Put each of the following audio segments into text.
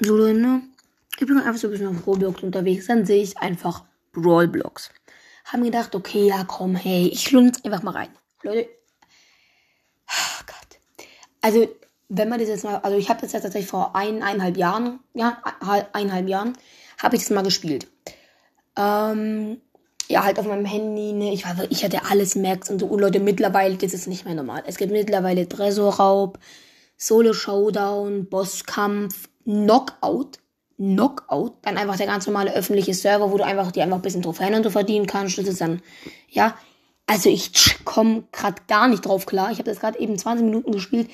so ne? Ich bin einfach so ein bisschen auf Roblox unterwegs. Dann sehe ich einfach Brawlblocks. Haben gedacht, okay, ja komm, hey, ich lunz einfach mal rein. Leute. Oh Gott. Also, wenn man das jetzt mal, also ich habe das jetzt tatsächlich vor ein, eineinhalb Jahren, ja, eineinhalb Jahren, habe ich das mal gespielt. Ähm, ja, halt auf meinem Handy, ne, ich, war, ich hatte alles Max und so, und Leute, mittlerweile, das ist nicht mehr normal. Es gibt mittlerweile Tresorraub, Solo-Showdown, Bosskampf, Knockout, Knockout, dann einfach der ganz normale öffentliche Server, wo du einfach die einfach ein bisschen Trophäen und so verdienen kannst. Das ist dann, ja, also ich komme gerade gar nicht drauf klar. Ich habe das gerade eben 20 Minuten gespielt.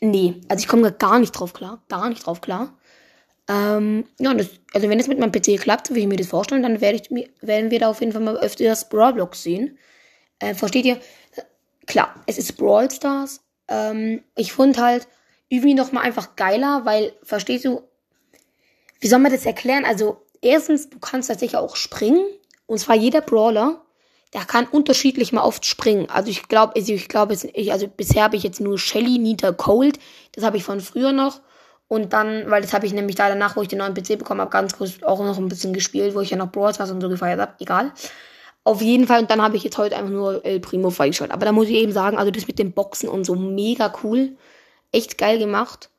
Nee, also ich komme gar nicht drauf klar, gar nicht drauf klar. Ähm, ja, das, also wenn es mit meinem PC klappt, wie ich mir das vorstellen, dann werde ich werden wir da auf jeden Fall mal öfters Brawlblocks sehen. Äh, versteht ihr? Klar, es ist Brawl Stars. Ähm, ich fand halt irgendwie noch mal einfach geiler, weil, verstehst du, wie soll man das erklären? Also, erstens, du kannst tatsächlich auch springen. Und zwar jeder Brawler, der kann unterschiedlich mal oft springen. Also ich glaube, also ich glaube, also bisher habe ich jetzt nur Shelly, Nita, Cold. Das habe ich von früher noch. Und dann, weil das habe ich nämlich da danach, wo ich den neuen PC bekommen habe, ganz kurz auch noch ein bisschen gespielt, wo ich ja noch Brawl Stars und so gefeiert habe. Egal. Auf jeden Fall. Und dann habe ich jetzt heute einfach nur El Primo freigeschaltet. Aber da muss ich eben sagen, also das mit den Boxen und so mega cool. Echt geil gemacht.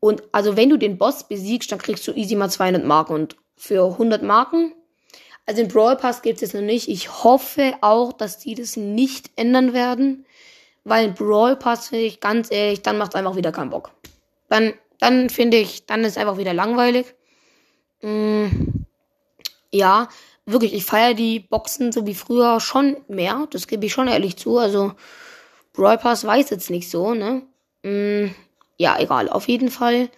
Und also wenn du den Boss besiegst, dann kriegst du easy mal 200 Marken. Und für 100 Marken, also den Brawl Pass gibt es jetzt noch nicht. Ich hoffe auch, dass die das nicht ändern werden. Weil ein Brawl Pass, finde ich, ganz ehrlich, dann macht es einfach wieder keinen Bock. Dann, dann finde ich, dann ist es einfach wieder langweilig. Mm, ja, wirklich, ich feiere die Boxen so wie früher schon mehr. Das gebe ich schon ehrlich zu. Also, Brawl Pass weiß jetzt nicht so, ne? Mm, ja, egal. Auf jeden Fall.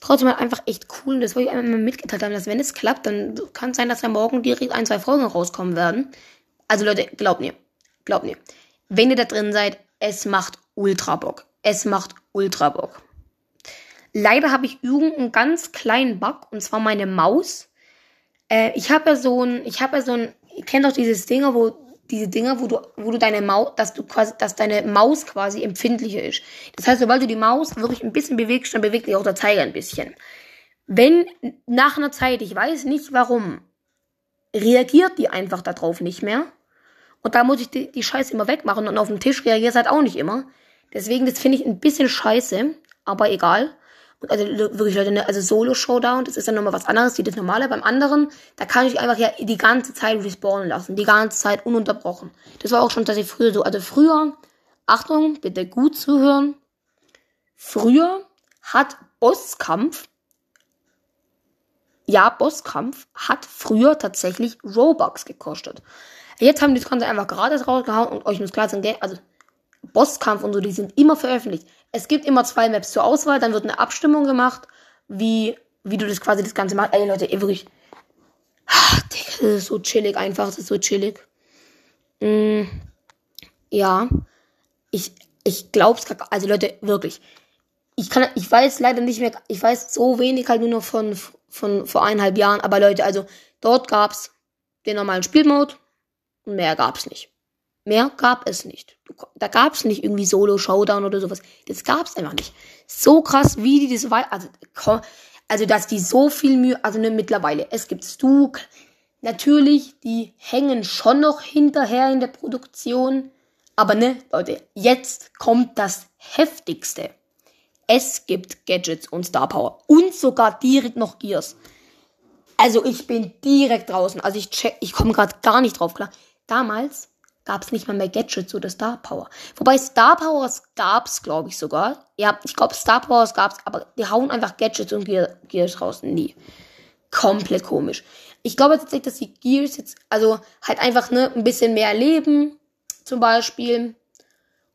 Trotzdem halt einfach echt cool. Das wollte ich einfach mal mitgeteilt haben, dass wenn es klappt, dann kann es sein, dass da morgen direkt ein, zwei Folgen rauskommen werden. Also Leute, glaubt mir. Glaubt mir. Wenn ihr da drin seid, es macht ultra Bock. Es macht ultra Bock. Leider habe ich irgendeinen ganz kleinen Bug, und zwar meine Maus. Äh, ich habe ja so ein, ich habe ja so ein, ihr kennt doch dieses Ding, wo diese Dinger, wo du, wo du deine Maus, dass du quasi, dass deine Maus quasi empfindlicher ist. Das heißt, sobald du die Maus wirklich ein bisschen bewegst, dann bewegt sich auch der Zeiger ein bisschen. Wenn nach einer Zeit, ich weiß nicht warum, reagiert die einfach darauf nicht mehr. Und da muss ich die, die Scheiße immer wegmachen und auf dem Tisch reagiert es halt auch nicht immer. Deswegen, das finde ich ein bisschen scheiße, aber egal also wirklich Leute, ne, also Solo-Showdown, das ist dann nochmal was anderes, wie das normale. Beim anderen, da kann ich einfach ja die ganze Zeit respawnen lassen, die ganze Zeit ununterbrochen. Das war auch schon tatsächlich früher so. Also früher, Achtung, bitte gut zuhören. Früher hat Bosskampf, ja, Bosskampf hat früher tatsächlich Robux gekostet. Jetzt haben die das Ganze einfach gratis rausgehauen und euch muss klar sein, also Bosskampf und so, die sind immer veröffentlicht. Es gibt immer zwei Maps zur Auswahl, dann wird eine Abstimmung gemacht, wie, wie du das quasi das Ganze machst. Ey Leute, ey, wirklich. Ach, Digga, das ist so chillig einfach, das ist so chillig. Mm, ja. Ich, ich glaub's also Leute, wirklich. Ich kann, ich weiß leider nicht mehr, ich weiß so wenig halt nur noch von, von vor eineinhalb Jahren, aber Leute, also dort gab's den normalen Spielmode und mehr gab's nicht. Mehr gab es nicht. Da gab es nicht irgendwie Solo-Showdown oder sowas. Das gab es einfach nicht. So krass, wie die das war. Also, also, dass die so viel Mühe, also ne, mittlerweile. Es gibt Stu. Natürlich, die hängen schon noch hinterher in der Produktion. Aber ne, Leute, jetzt kommt das Heftigste. Es gibt Gadgets und Star Power. Und sogar direkt noch Gears. Also ich bin direkt draußen. Also ich check, ich komme gerade gar nicht drauf klar. Damals gab es nicht mal mehr Gadgets oder Star Power. Wobei Star Powers gab es, glaube ich sogar. Ja, ich glaube Star Powers gab es, aber die hauen einfach Gadgets und Gear, Gears raus. Nie. Komplett komisch. Ich glaube tatsächlich, dass die Gears jetzt, also halt einfach ne, ein bisschen mehr leben, zum Beispiel.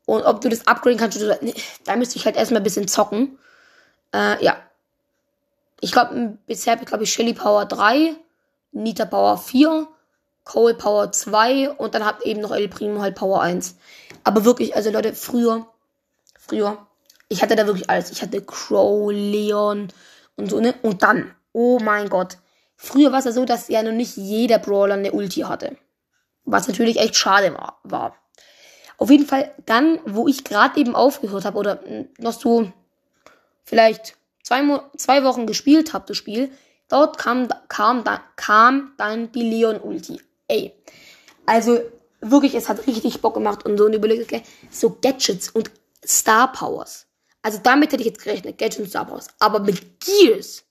Und ob du das upgraden kannst, oder, nee, da müsste ich halt erstmal ein bisschen zocken. Äh, ja. Ich glaube, bisher habe ich, glaube ich, Shelly Power 3, Nita Power 4 Cole Power 2 und dann habt eben noch El Primo halt Power 1. Aber wirklich, also Leute, früher, früher, ich hatte da wirklich alles. Ich hatte Crow, Leon und so, ne? Und dann, oh mein Gott. Früher war es ja so, dass ja noch nicht jeder Brawler eine Ulti hatte. Was natürlich echt schade war. Auf jeden Fall dann, wo ich gerade eben aufgehört habe, oder noch so vielleicht zwei, zwei Wochen gespielt habe, das Spiel, dort kam, kam, kam dann die Leon-Ulti. Ey. Also wirklich, es hat richtig Bock gemacht und so und überlegt, okay, so Gadgets und Star Powers. Also damit hätte ich jetzt gerechnet, Gadgets und Star Powers. Aber mit Gears,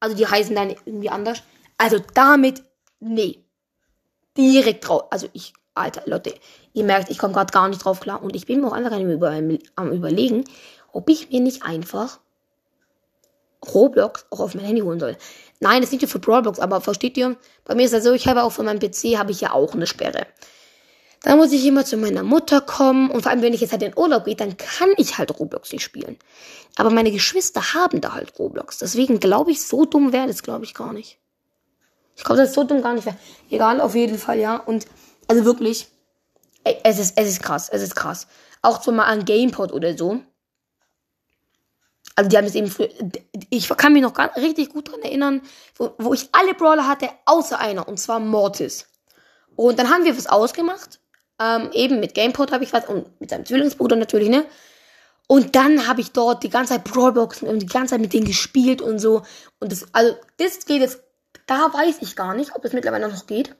also die heißen dann irgendwie anders. Also damit, nee. Direkt drauf. Also ich, Alter, Leute, ihr merkt, ich komme gerade gar nicht drauf klar. Und ich bin mir auch einfach am überlegen, ob ich mir nicht einfach Roblox auch auf mein Handy holen soll. Nein, das ist nicht nur für Roblox, aber versteht ihr? Bei mir ist das so, ich habe auch für meinen PC habe ich ja auch eine Sperre. Dann muss ich immer zu meiner Mutter kommen und vor allem, wenn ich jetzt halt in Urlaub gehe, dann kann ich halt Roblox nicht spielen. Aber meine Geschwister haben da halt Roblox. Deswegen glaube ich, so dumm wäre das, glaube ich, gar nicht. Ich glaube, das ist so dumm gar nicht wäre. Egal, auf jeden Fall, ja. Und, also wirklich, es ist, es ist krass, es ist krass. Auch so mal an Gamepod oder so. Also die haben es eben früher, ich kann mich noch gar richtig gut dran erinnern, wo, wo ich alle Brawler hatte, außer einer, und zwar Mortis. Und dann haben wir was ausgemacht, ähm, eben mit Gamepod habe ich was, und mit seinem Zwillingsbruder natürlich, ne? Und dann habe ich dort die ganze Zeit Brawlboxen und die ganze Zeit mit denen gespielt und so. Und das, also, das geht jetzt, da weiß ich gar nicht, ob das mittlerweile noch geht.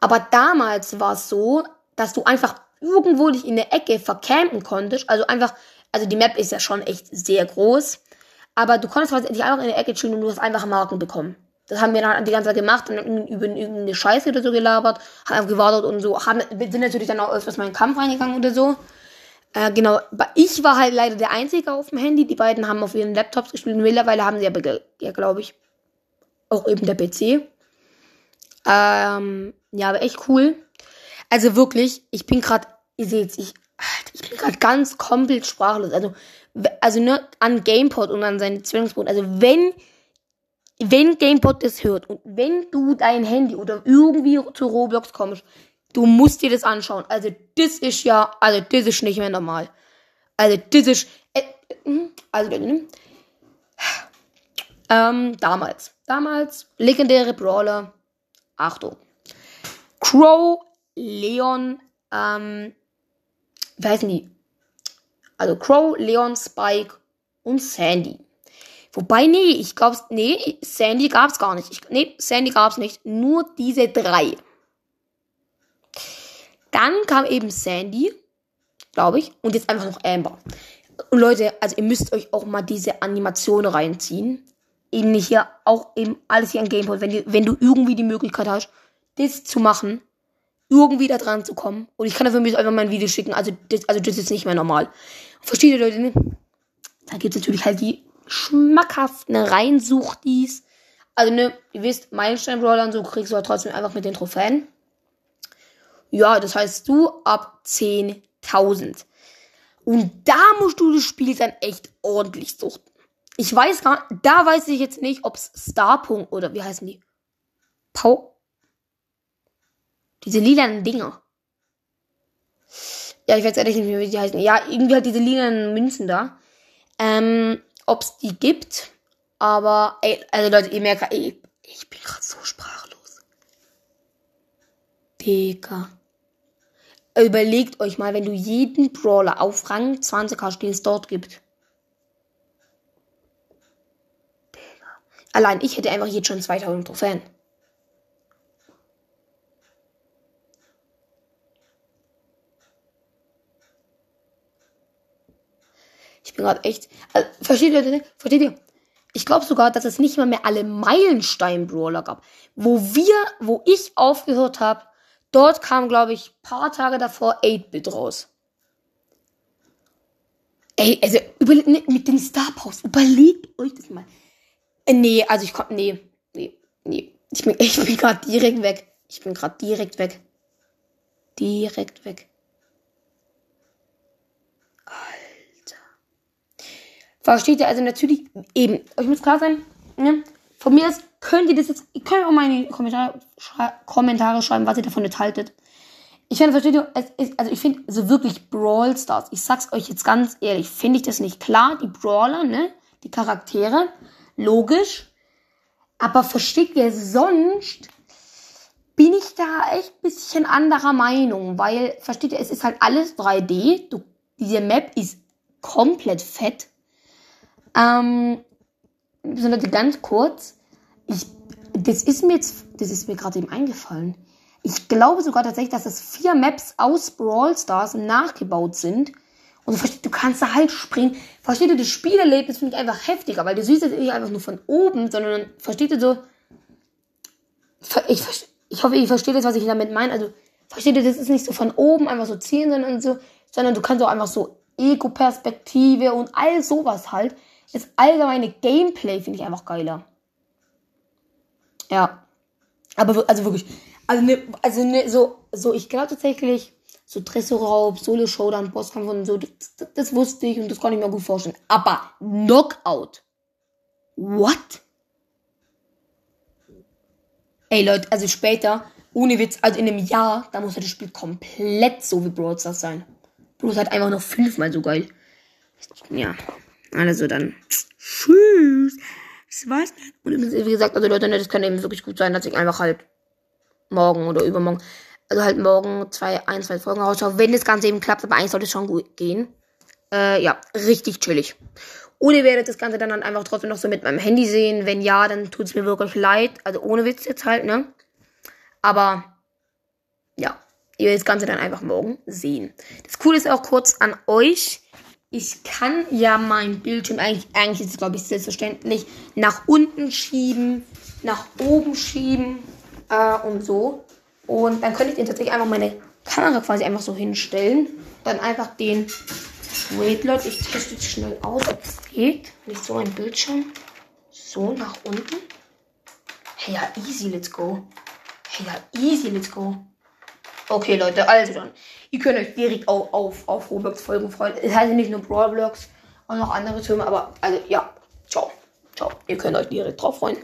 Aber damals war es so, dass du einfach irgendwo dich in der Ecke vercampen konntest. Also einfach also die Map ist ja schon echt sehr groß. Aber du konntest dich einfach in der Ecke chillen und du hast einfach Marken bekommen. Das haben wir dann die ganze Zeit gemacht und über irgendeine Scheiße oder so gelabert, haben gewartet und so, haben, sind natürlich dann auch öfters mal in den Kampf reingegangen oder so. Äh, genau, ich war halt leider der Einzige auf dem Handy. Die beiden haben auf ihren Laptops gespielt. Mittlerweile haben sie aber, ja, glaube ich, auch eben der PC. Ähm, ja, aber echt cool. Also wirklich, ich bin gerade, ihr seht's, ich ich bin gerade ganz komplett sprachlos. Also, also nur an GamePod und an seine Zwillingsbruder. Also wenn, wenn GamePod das hört und wenn du dein Handy oder irgendwie zu Roblox kommst, du musst dir das anschauen. Also das ist ja, also das ist nicht mehr normal. Also das ist, äh, hm, also äh, ähm, damals, damals legendäre Brawler. Achtung. Crow, Leon, ähm, weiß nicht. Also Crow, Leon, Spike und Sandy. Wobei, nee, ich glaube, nee, Sandy gab's gar nicht. Ich, nee, Sandy gab's nicht. Nur diese drei. Dann kam eben Sandy, glaube ich, und jetzt einfach noch Amber. Und Leute, also ihr müsst euch auch mal diese Animation reinziehen. Eben hier, auch eben alles hier an Gameboy. Wenn, wenn du irgendwie die Möglichkeit hast, das zu machen, irgendwie da dran zu kommen. Und ich kann dafür mir einfach mein Video schicken. Also das, also das ist nicht mehr normal. Versteht ihr Leute? Ne? Da gibt es natürlich halt die schmackhaften Reinsuchdies. Also ne, ihr wisst, Meilenstein-Brawler und so kriegst du halt trotzdem einfach mit den Trophäen. Ja, das heißt du ab 10.000. Und da musst du das Spiel dann echt ordentlich suchen. Ich weiß gar da weiß ich jetzt nicht, ob es Starpunkt oder wie heißen die? Pau diese lilanen Dinger. Ja, ich weiß ehrlich nicht mehr, wie die heißen. Ja, irgendwie halt diese lilanen Münzen da. Ähm, ob's die gibt. Aber, ey, also Leute, ihr merkt, ey, ich bin gerade so sprachlos. Digga. Überlegt euch mal, wenn du jeden Brawler auf Rang 20 hast, den es dort gibt. Digga. Allein ich hätte einfach jetzt schon 2000 Trophäen. Ich bin gerade echt. Also, versteht ihr? Versteht ihr? Ich glaube sogar, dass es nicht mal mehr alle Meilenstein-Brawler gab. Wo wir, wo ich aufgehört habe, dort kam, glaube ich, paar Tage davor 8-Bit raus. Ey, also ne, mit den Star Powers, überlegt euch das mal. Äh, nee, also ich konnte, nee, nee, nee. Ich bin, ich bin gerade direkt weg. Ich bin gerade direkt weg. Direkt weg. Versteht ihr? Also natürlich, eben, euch muss klar sein, ne? Von mir aus könnt ihr das jetzt, ihr könnt auch mal in die Kommentare, schrei Kommentare schreiben, was ihr davon jetzt haltet. Ich finde, versteht ihr, ist, also ich finde so wirklich Brawl Stars, ich sag's euch jetzt ganz ehrlich, finde ich das nicht klar, die Brawler, ne, die Charaktere, logisch, aber versteht ihr, sonst bin ich da echt ein bisschen anderer Meinung, weil, versteht ihr, es ist halt alles 3D, du, diese Map ist komplett fett, ähm, so Leute, ganz kurz. Ich, das ist mir jetzt, das ist mir gerade eben eingefallen. Ich glaube sogar tatsächlich, dass das vier Maps aus Brawl Stars nachgebaut sind. Und du, du kannst da halt springen. Versteht ihr, das Spielerlebnis finde ich einfach heftiger, weil du siehst es nicht einfach nur von oben, sondern versteht ihr so. Ich, ich hoffe, ihr versteht das, was ich damit meine. Also, versteht ihr, das ist nicht so von oben einfach so ziehen, sondern so, sondern du kannst auch einfach so Ego-Perspektive und all sowas halt. Das allgemeine Gameplay finde ich einfach geiler. Ja. Aber also wirklich. Also, ne, also ne, so, so, ich glaube tatsächlich, so Dressurraub, Solo Showdown, Bosskampf und so, das, das, das, wusste ich und das konnte ich mir gut vorstellen. Aber Knockout. What? Ey Leute, also später, ohne Witz, also in einem Jahr, da muss das Spiel komplett so wie Brawl sein. Bloß halt einfach noch fünfmal so geil. Ja. Also dann. Tschüss. Das war's dann. Und wie gesagt, also Leute, ne, das kann eben wirklich gut sein, dass ich einfach halt morgen oder übermorgen, also halt morgen zwei, ein, zwei Folgen rausschaue, wenn das Ganze eben klappt, aber eigentlich sollte es schon gut gehen. Äh, ja, richtig chillig. Oder ihr werdet das Ganze dann halt einfach trotzdem noch so mit meinem Handy sehen. Wenn ja, dann tut es mir wirklich leid. Also ohne Witz jetzt halt, ne? Aber ja, ihr werdet das Ganze dann einfach morgen sehen. Das Coole ist auch kurz an euch. Ich kann ja mein Bildschirm eigentlich, eigentlich ist es glaube ich selbstverständlich, nach unten schieben, nach oben schieben äh, und so. Und dann könnte ich den tatsächlich einfach meine Kamera quasi einfach so hinstellen. Dann einfach den. Wait, Leute, ich teste jetzt schnell aus, ob es geht. Nicht so ein Bildschirm. So, nach unten. Hey, ja, easy, let's go. Hey, ja, easy, let's go. Okay, Leute, also dann. Ihr könnt euch direkt auf, auf, auf Roblox-Folgen freuen. Es heißt nicht nur Blocks, auch noch andere Türme, aber also ja, ciao. Ciao. Ihr könnt euch direkt drauf freuen.